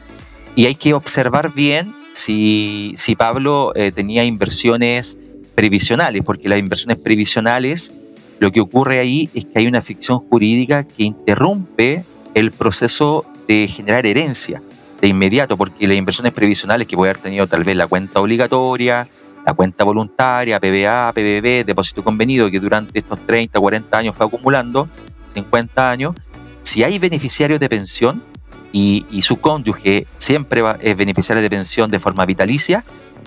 Y hay que observar bien si, si Pablo eh, tenía inversiones previsionales, porque las inversiones previsionales, lo que ocurre ahí es que hay una ficción jurídica que interrumpe el proceso de generar herencia de inmediato, porque las inversiones previsionales que puede haber tenido tal vez la cuenta obligatoria, la cuenta voluntaria, PBA, PBB, depósito convenido, que durante estos 30, 40 años fue acumulando, 50 años, si hay beneficiarios de pensión y, su cónyuge siempre es beneficiario de pensión de forma vitalicia,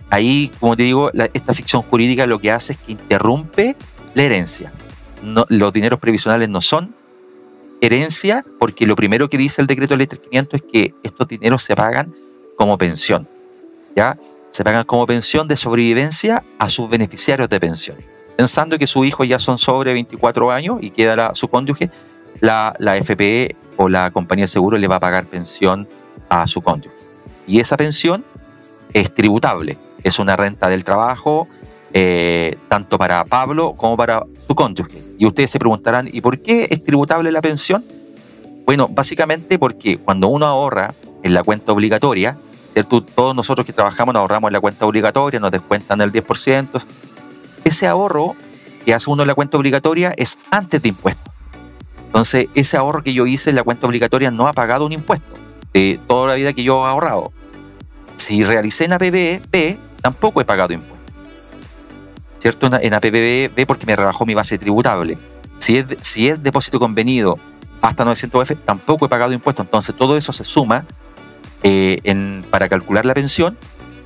ahí, como te digo, esta ficción jurídica lo que hace es que interrumpe la herencia. los dineros previsionales no son herencia, porque lo primero que dice el decreto ley 500 es que estos dineros se pagan como pensión, ¿ya? Se pagan como pensión de sobrevivencia a sus beneficiarios de pensión. Pensando que sus hijos ya son sobre 24 años y queda su cónyuge, la, la FPE o la compañía de seguro le va a pagar pensión a su cónyuge. Y esa pensión es tributable, es una renta del trabajo, eh, tanto para Pablo como para su cónyuge. Y ustedes se preguntarán, ¿y por qué es tributable la pensión? Bueno, básicamente porque cuando uno ahorra en la cuenta obligatoria, ¿cierto? todos nosotros que trabajamos ahorramos en la cuenta obligatoria, nos descuentan el 10%, ese ahorro que hace uno en la cuenta obligatoria es antes de impuestos. Entonces, ese ahorro que yo hice en la cuenta obligatoria no ha pagado un impuesto de toda la vida que yo he ahorrado. Si realicé en APB, tampoco he pagado impuestos. ¿Cierto? En APBB porque me rebajó mi base tributable. Si es, si es depósito convenido hasta 900F, tampoco he pagado impuestos. Entonces todo eso se suma eh, para calcular la pensión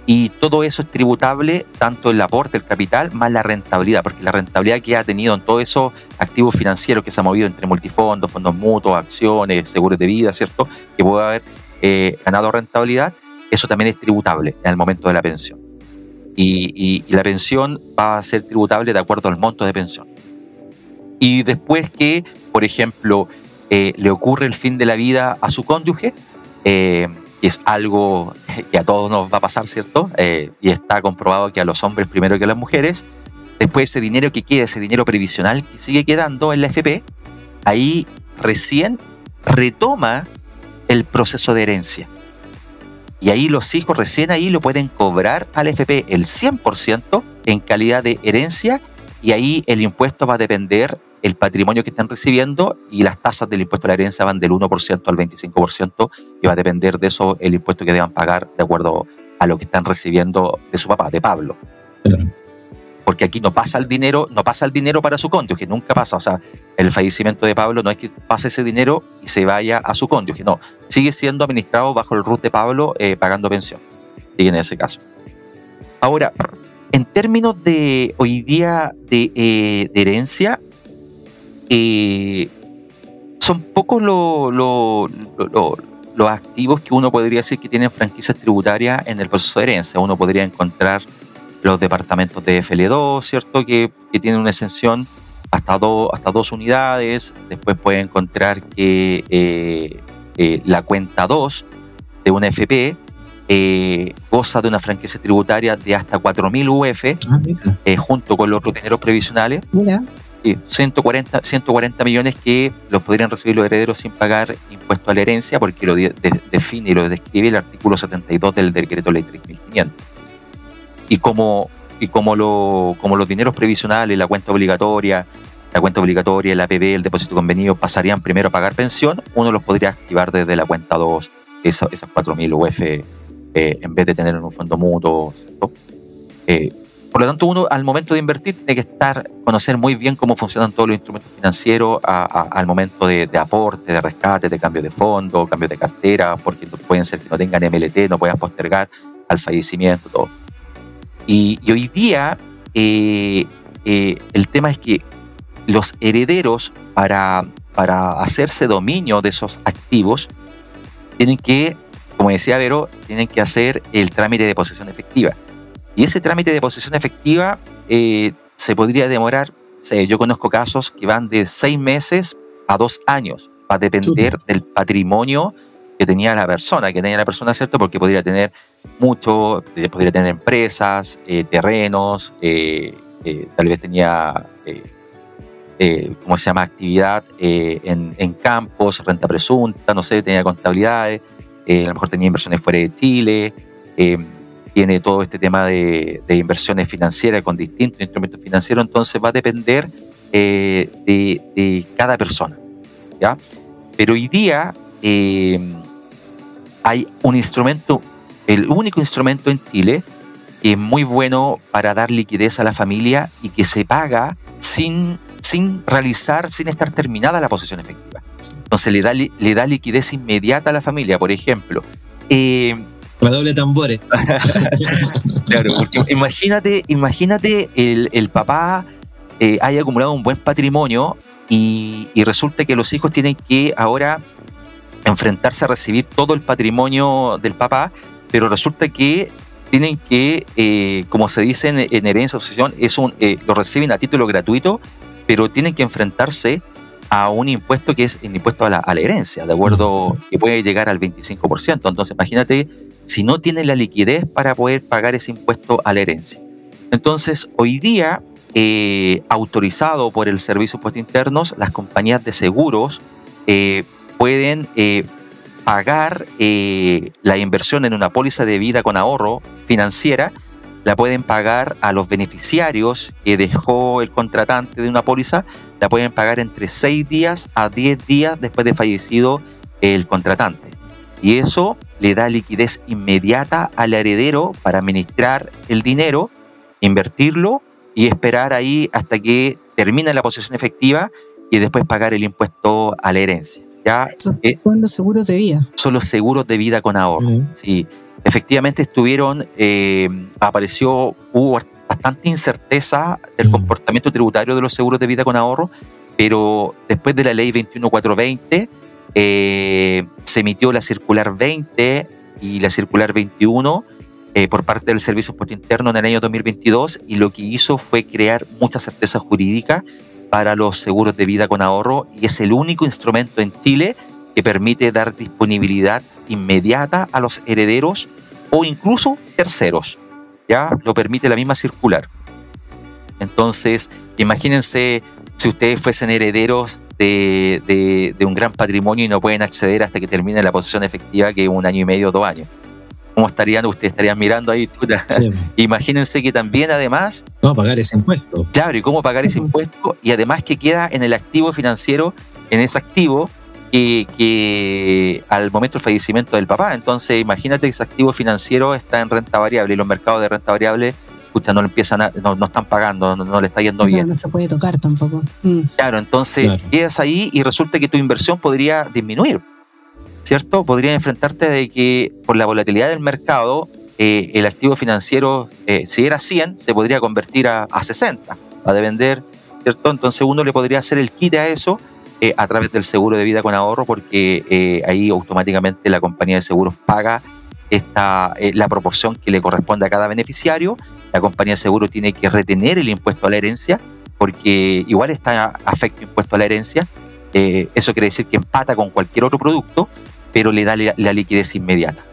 y todo eso es tributable tanto el aporte, el capital, más la rentabilidad, porque la rentabilidad que ha tenido en todos esos activos financieros que se ha movido entre multifondos, fondos mutuos, acciones, seguros de vida, ¿cierto? Que puede haber eh, ganado rentabilidad, eso también es tributable en el momento de la pensión y, la pensión va a ser tributable de acuerdo al monto de pensión. Y después que, por ejemplo, eh, le ocurre el fin de la vida a su cónyuge, eh, es algo que a todos nos va a pasar, ¿cierto? Eh, y está comprobado que a los hombres primero que a las mujeres, después ese dinero que queda, ese dinero previsional que sigue quedando en la FP, ahí recién retoma el proceso de herencia. Y ahí los hijos recién ahí lo pueden cobrar al FP el 100% en calidad de herencia. Y ahí el impuesto va a depender el patrimonio que están recibiendo y las tasas del impuesto a la herencia van del 1% al 25% y va a depender de eso el impuesto que deban pagar de acuerdo a lo que están recibiendo de su papá, de Pablo porque aquí no pasa el dinero, no pasa el dinero para su cónyuge, nunca pasa. O sea, el fallecimiento de Pablo no es que pase ese dinero y se vaya a su cónyuge, no, sigue siendo administrado bajo el RUT de Pablo eh, pagando pensión. Sigue en ese caso. Ahora, en términos de hoy día de, eh, herencia, eh, son pocos los activos que uno podría decir que tienen franquicias tributarias en el proceso de herencia. Uno podría encontrar los departamentos de FL2, ¿cierto? Que, tienen una exención hasta, hasta dos unidades. Después puede encontrar que eh, eh, la cuenta 2 de una FP eh, goza de una franquicia tributaria de hasta 4.000 UF, junto con los otros dineros previsionales. Mira. 140, 140 millones que los podrían recibir los herederos sin pagar impuesto a la herencia, porque lo define y lo describe el artículo 72 del decreto ley 3500 y como, y como, lo, como los dineros previsionales, la cuenta obligatoria, la cuenta obligatoria, el APB, el depósito convenido pasarían primero a pagar pensión, uno los podría activar desde la cuenta 2, esas, esas 4.000 UF, eh, en vez de tener en un fondo mutuo. Eh, por lo tanto, uno al momento de invertir tiene que estar, conocer muy bien cómo funcionan todos los instrumentos financieros al momento de, aporte, de rescate, de cambio de fondo, cambio de cartera, porque pueden ser que no tengan MLT, no puedan postergar al fallecimiento, todo. Y, hoy día, eh, eh, el tema es que los herederos, para, para hacerse dominio de esos activos, tienen que, como decía Vero, tienen que hacer el trámite de posesión efectiva. Y ese trámite de posesión efectiva eh, se podría demorar, yo conozco casos que van de seis meses a dos años, va a depender del patrimonio que tenía la persona, que tenía la persona, ¿cierto? Porque podría tener mucho, eh, podría tener empresas, eh, terrenos, tal vez tenía, ¿cómo se llama?, actividad en, campos, renta presunta, no sé, tenía contabilidades, a lo mejor tenía inversiones fuera de Chile tiene todo este tema de, inversiones financieras con distintos instrumentos financieros, entonces va a depender eh, de, cada persona. ¿ya? Pero hoy día eh, hay un instrumento, el único instrumento en Chile que es muy bueno para dar liquidez a la familia y que se paga sin, sin realizar, sin estar terminada la posesión efectiva. Entonces le da, le da liquidez inmediata a la familia. Por ejemplo, eh, doble tambores. claro, porque imagínate, imagínate el, papá eh, haya acumulado un buen patrimonio y, resulta que los hijos tienen que ahora enfrentarse a recibir todo el patrimonio del papá, pero resulta que tienen que, eh, como se dice en, herencia o sucesión, es un, eh, lo reciben a título gratuito, pero tienen que enfrentarse a un impuesto que es el impuesto a la, a la herencia, de acuerdo, que puede llegar al 25%. Entonces, imagínate si no tiene la liquidez para poder pagar ese impuesto a la herencia. Entonces, hoy día, eh, autorizado por el Servicio de Impuestos Internos, las compañías de seguros eh, pueden eh, pagar la inversión en una póliza de vida con ahorro financiera, la pueden pagar a los beneficiarios que dejó el contratante de una póliza, la pueden pagar entre 6 días a 10 días después de fallecido el contratante. Y eso le da liquidez inmediata al heredero para administrar el dinero, invertirlo y esperar ahí hasta que termine la posesión efectiva y después pagar el impuesto a la herencia. ¿Ya? Eh, son los seguros de vida. Son los seguros de vida con ahorro. Sí, efectivamente estuvieron, eh, apareció, hubo bastante incerteza del comportamiento tributario de los seguros de vida con ahorro, pero después de la ley 21420 eh, se emitió la circular 20 y la circular 21 eh, por parte del Servicio Puesto Interno en el año 2022 y lo que hizo fue crear mucha certeza jurídica para los seguros de vida con ahorro y es el único instrumento en Chile que permite dar disponibilidad inmediata a los herederos o incluso terceros. Ya lo permite la misma circular. Entonces, imagínense si ustedes fuesen herederos de, un gran patrimonio y no pueden acceder hasta que termine la posesión efectiva, que es un año y medio o dos años. ¿Cómo estarían? Ustedes estarían mirando ahí, Imagínense que también, además. ¿Cómo pagar ese impuesto? Claro, y cómo pagar ese impuesto. Y además que queda en el activo financiero, en ese activo, que, que, al momento del fallecimiento del papá. Entonces, imagínate que ese activo financiero está en renta variable y los mercados de renta variable escucha, no, empiezan no, no, están pagando, no, le está yendo bien. No se puede tocar tampoco. Mm. Claro, entonces quedas ahí y resulta que tu inversión podría disminuir, ¿cierto? Podría enfrentarte de que por la volatilidad del mercado, eh, el activo financiero, eh, si era 100, se podría convertir a, 60, a de vender, ¿cierto? Entonces uno le podría hacer el kit a eso eh, a través del seguro de vida con ahorro, porque ahí automáticamente la compañía de seguros paga esta, la proporción que le corresponde a cada beneficiario la compañía de seguro tiene que retener el impuesto a la herencia, porque igual está afecto impuesto a la herencia. Eso quiere decir que empata con cualquier otro producto, pero le da la, liquidez inmediata.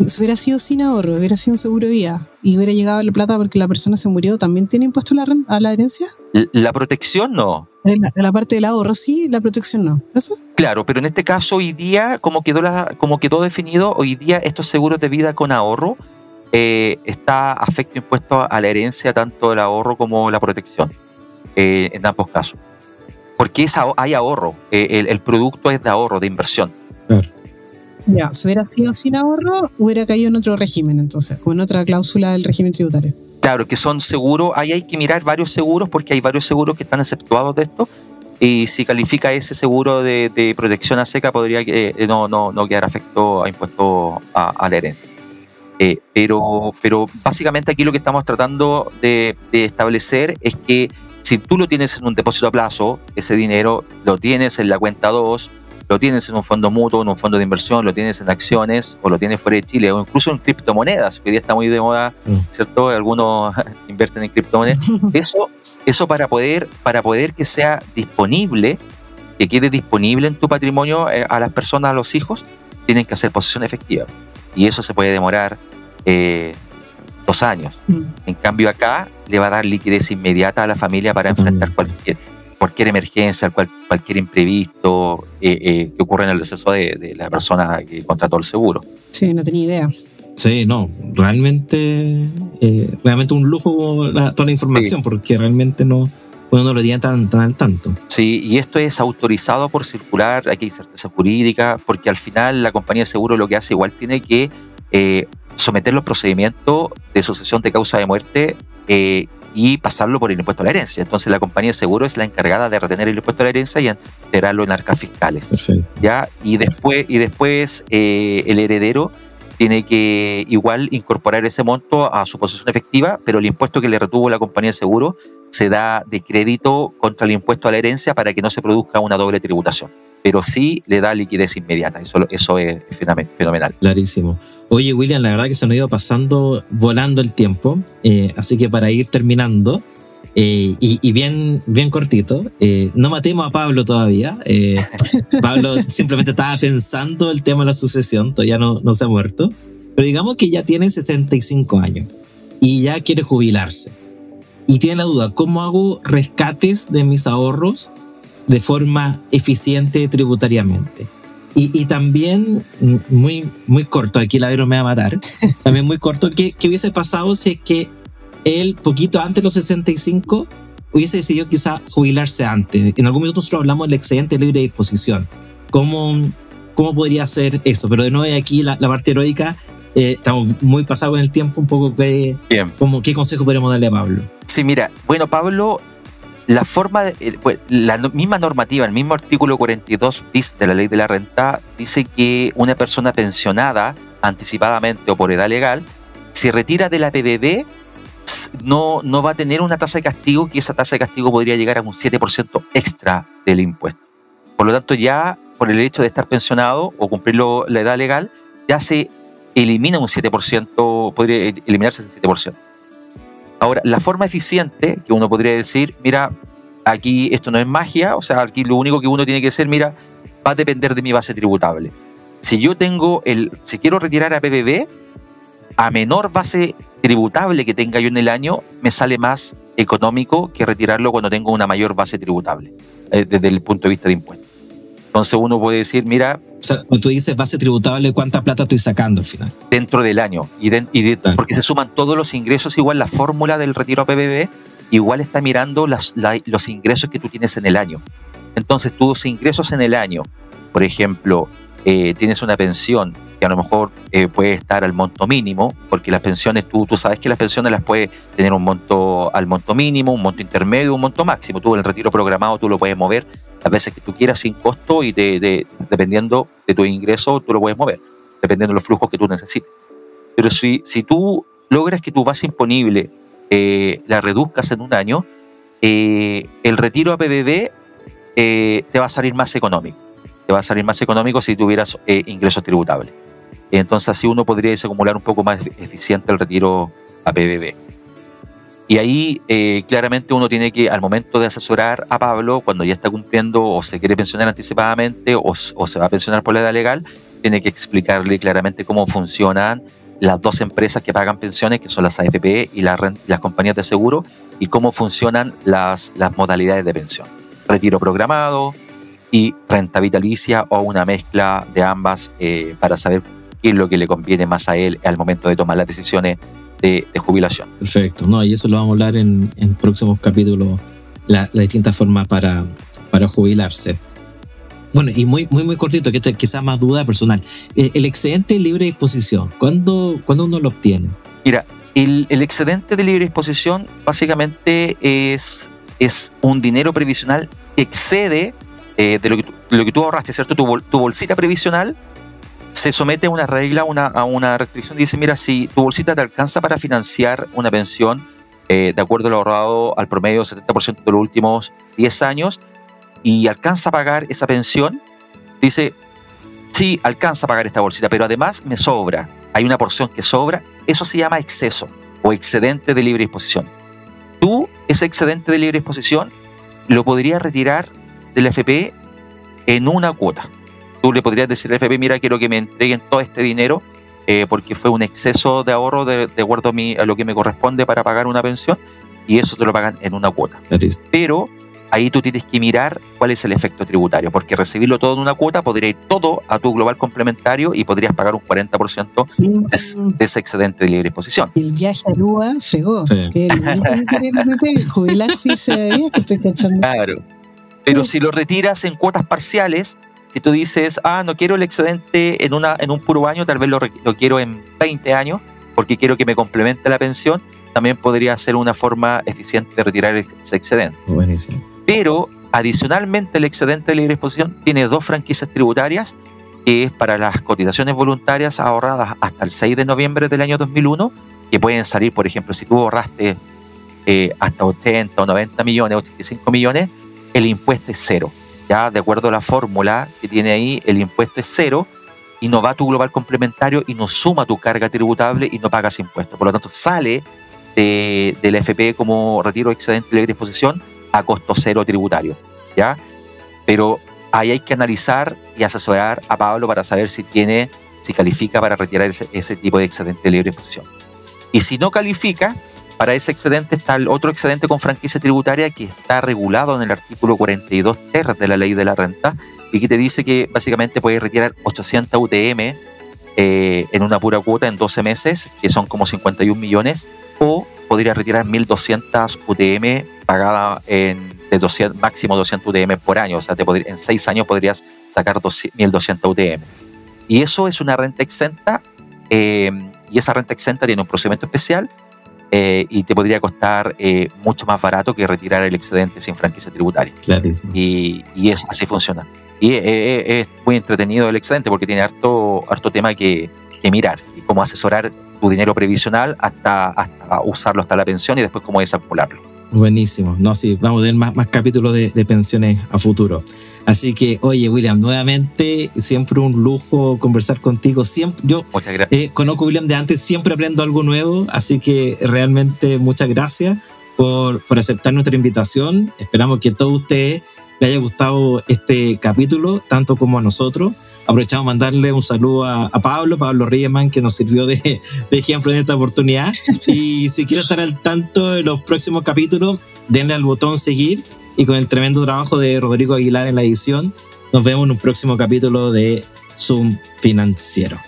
Si hubiera sido sin ahorro, hubiera sido un seguro de vida y hubiera llegado la plata porque la persona se murió, ¿también tiene impuesto a la, a la herencia? La, protección no. La, la, parte del ahorro sí, la protección no. ¿Eso? Claro, pero en este caso hoy día, como quedó, la, como quedó definido, hoy día estos seguros de vida con ahorro eh, está afecto impuesto a la herencia tanto el ahorro como la protección, eh, en ambos casos. Porque hay ahorro, eh, el, producto es de ahorro, de inversión. Ya, si hubiera sido sin ahorro, hubiera caído en otro régimen, entonces, con otra cláusula del régimen tributario. Claro, que son seguros, ahí hay que mirar varios seguros porque hay varios seguros que están exceptuados de esto. Y si califica ese seguro de, protección a seca, podría no, no, no quedar afecto a impuesto a la herencia. Eh, pero, pero básicamente aquí lo que estamos tratando de, establecer es que si tú lo tienes en un depósito a plazo, ese dinero lo tienes en la cuenta 2, lo tienes en un fondo mutuo, en un fondo de inversión, lo tienes en acciones o lo tienes fuera de Chile o incluso en criptomonedas, que hoy día está muy de moda, mm. ¿cierto? Algunos invierten en criptomonedas. Eso, eso para, poder, para poder que sea disponible, que quede disponible en tu patrimonio eh, a las personas, a los hijos, tienen que hacer posesión efectiva. Y eso se puede demorar eh, dos años. Mm. En cambio acá le va a dar liquidez inmediata a la familia para enfrentar cualquier cualquier emergencia, cualquier imprevisto eh, eh, que ocurra en el deceso de, la persona que contrató el seguro. Sí, no tenía idea. Sí, no, realmente, eh, realmente un lujo toda la información, porque realmente no, uno no lo tiene tan, tan al tanto. Sí, y esto es autorizado por circular, aquí hay certeza jurídica, porque al final la compañía de seguro lo que hace igual tiene que someter los procedimientos de sucesión de causa de muerte y pasarlo por el impuesto a la herencia. Entonces la compañía de seguro es la encargada de retener el impuesto a la herencia y integrarlo en arcas fiscales. ¿ya? Y después, y después eh, el heredero tiene que igual incorporar ese monto a su posesión efectiva, pero el impuesto que le retuvo la compañía de seguro se da de crédito contra el impuesto a la herencia para que no se produzca una doble tributación pero sí le da liquidez inmediata. Eso, eso es fenomenal. Clarísimo. Oye, William, la verdad que se nos ha ido pasando volando el tiempo, eh, así que para ir terminando, eh, y, bien, bien cortito, eh, no matemos a Pablo todavía. Pablo simplemente estaba pensando el tema de la sucesión, todavía no, no se ha muerto, pero digamos que ya tiene 65 años y ya quiere jubilarse. Y tiene la duda, ¿cómo hago rescates de mis ahorros de forma eficiente tributariamente. Y, también, mm, muy, muy corto, aquí la Vero me va a matar, también muy corto, ¿qué, hubiese pasado si es que él, poquito antes de los 65, hubiese decidido quizá jubilarse antes? En algún momento nosotros hablamos del excedente de libre disposición. ¿Cómo, cómo podría ser eso? Pero de nuevo aquí la, parte heroica, eh, estamos muy pasados en el tiempo, un poco que, Como, ¿qué consejo podríamos darle a Pablo? Sí, mira, bueno, Pablo la forma, eh, pues, la misma normativa, el mismo artículo 42 bis de la ley de la renta, dice que una persona pensionada anticipadamente o por edad legal, si retira de la PBB, no, no va a tener una tasa de castigo, que esa tasa de castigo podría llegar a un 7% extra del impuesto. Por lo tanto, ya por el hecho de estar pensionado o cumplir la edad legal, ya se elimina un 7%, podría eliminarse ese 7%. Ahora, la forma eficiente que uno podría decir, mira, aquí esto no es magia, o sea, aquí lo único que uno tiene que hacer, mira, va a depender de mi base tributable. Si yo tengo el, si quiero retirar a PBB, a menor base tributable que tenga yo en el año, me sale más económico que retirarlo cuando tengo una mayor base tributable, eh, desde el punto de vista de impuestos. Entonces uno puede decir, mira... O sea, tú dices base tributable, ¿cuánta plata estoy sacando al final? Dentro del año. Y, Porque se suman todos los ingresos, igual la fórmula del retiro a PBB, igual está mirando los ingresos que tú tienes en el año. Entonces, tus ingresos en el año, por ejemplo, eh, tienes una pensión que a lo mejor eh, puede estar al monto mínimo, porque las pensiones, tú, tú sabes que las pensiones las puedes tener un monto al monto mínimo, un monto intermedio, un monto máximo. Tú el retiro programado tú lo puedes mover las veces que tú quieras sin costo y de, dependiendo de tu ingreso tú lo puedes mover, dependiendo de los flujos que tú necesites. Pero si, si tú logras que tu base imponible eh, la reduzcas en un año, eh, el retiro a PBB eh, te va a salir más económico. Te va a salir más económico si tuvieras ingresos tributables. Entonces así uno podría acumular un poco más eficiente el retiro a PBB. Y ahí eh, claramente uno tiene que, al momento de asesorar a Pablo, cuando ya está cumpliendo o se quiere pensionar anticipadamente o, se va a pensionar por la edad legal, tiene que explicarle claramente cómo funcionan las dos empresas que pagan pensiones, que son las AFP y las, las compañías de seguro, y cómo funcionan las, las modalidades de pensión. Retiro programado y renta vitalicia o una mezcla de ambas eh, para saber qué es lo que le conviene más a él al momento de tomar las decisiones de, jubilación. Perfecto, no, y eso lo vamos a hablar en, en próximos capítulos, las la distintas formas para, para jubilarse. Bueno, y muy, muy, muy cortito, que este quizá más duda personal. Eh, el excedente de libre disposición, ¿cuándo, ¿cuándo uno lo obtiene? Mira, el, el, excedente de libre disposición básicamente es, es un dinero previsional que excede eh, de lo que, tú, lo que tú ahorraste, ¿cierto? Tu, tu bolsita previsional se somete a una regla, una, a una restricción. Dice, mira, si tu bolsita te alcanza para financiar una pensión, eh, de acuerdo al ahorrado al promedio 70% de los últimos 10 años, y alcanza a pagar esa pensión, dice, sí, alcanza a pagar esta bolsita, pero además me sobra, hay una porción que sobra, eso se llama exceso o excedente de libre disposición. Tú, ese excedente de libre disposición, lo podrías retirar del FP en una cuota tú le podrías decir al FP, mira, quiero que me entreguen todo este dinero eh, porque fue un exceso de ahorro de, acuerdo a, mi, a, lo que me corresponde para pagar una pensión y eso te lo pagan en una cuota. Pero ahí tú tienes que mirar cuál es el efecto tributario, porque recibirlo todo en una cuota podría ir todo a tu global complementario y podrías pagar un 40% de, de, ese excedente de libre disposición. El viaje a Aruba fregó. Que el jubilarse y se que estoy cachando. Claro. Pero si lo retiras en cuotas parciales, si tú dices, ah, no quiero el excedente en, una, en un puro año, tal vez lo, quiero en 20 años, porque quiero que me complemente la pensión, también podría ser una forma eficiente de retirar ese excedente. Buenísimo. Pero adicionalmente el excedente de libre disposición tiene dos franquicias tributarias, que es para las cotizaciones voluntarias ahorradas hasta el 6 de noviembre del año 2001, que pueden salir, por ejemplo, si tú ahorraste eh, hasta 80 o 90 millones, 85 millones, el impuesto es cero ya de acuerdo a la fórmula que tiene ahí, el impuesto es cero y no va a tu global complementario y no suma tu carga tributable y no pagas impuestos. Por lo tanto, sale de, la FP como retiro excedente de libre disposición a costo cero tributario. ¿ya? Pero ahí hay que analizar y asesorar a Pablo para saber si tiene, si califica para retirar ese, ese tipo de excedente de libre disposición. Y si no califica, para ese excedente está el otro excedente con franquicia tributaria que está regulado en el artículo 42 ter de la ley de la renta y que te dice que básicamente puedes retirar 800 UTM eh, en una pura cuota en 12 meses, que son como 51 millones, o podrías retirar 1.200 UTM pagada en de 200, máximo 200 UTM por año, o sea, en 6 años podrías sacar 1.200 UTM. Y eso es una renta exenta, eh, y esa renta exenta tiene un procedimiento especial eh, y te podría costar eh, mucho más barato que retirar el excedente sin franquicia tributaria. Y, y es, así funciona. Y eh, es, muy entretenido el excedente porque tiene harto, harto tema que, que mirar y cómo asesorar tu dinero previsional hasta, hasta usarlo hasta la pensión y después cómo desacumularlo. Buenísimo. No, sí, vamos a ver más, más capítulos de, de pensiones a futuro. Así que, oye, William, nuevamente, siempre un lujo conversar contigo. Siempre, yo eh, conozco a William de antes, siempre aprendo algo nuevo, así que realmente muchas gracias por, por aceptar nuestra invitación. Esperamos que todos ustedes les haya gustado este capítulo, tanto como a nosotros. Aprovechamos mandarle un saludo a, Pablo, Pablo Riemann, que nos sirvió de, de, ejemplo en esta oportunidad. Y si quieren estar al tanto de los próximos capítulos, denle al botón seguir y con el tremendo trabajo de Rodrigo Aguilar en la edición. Nos vemos en un próximo capítulo de Zoom Financiero.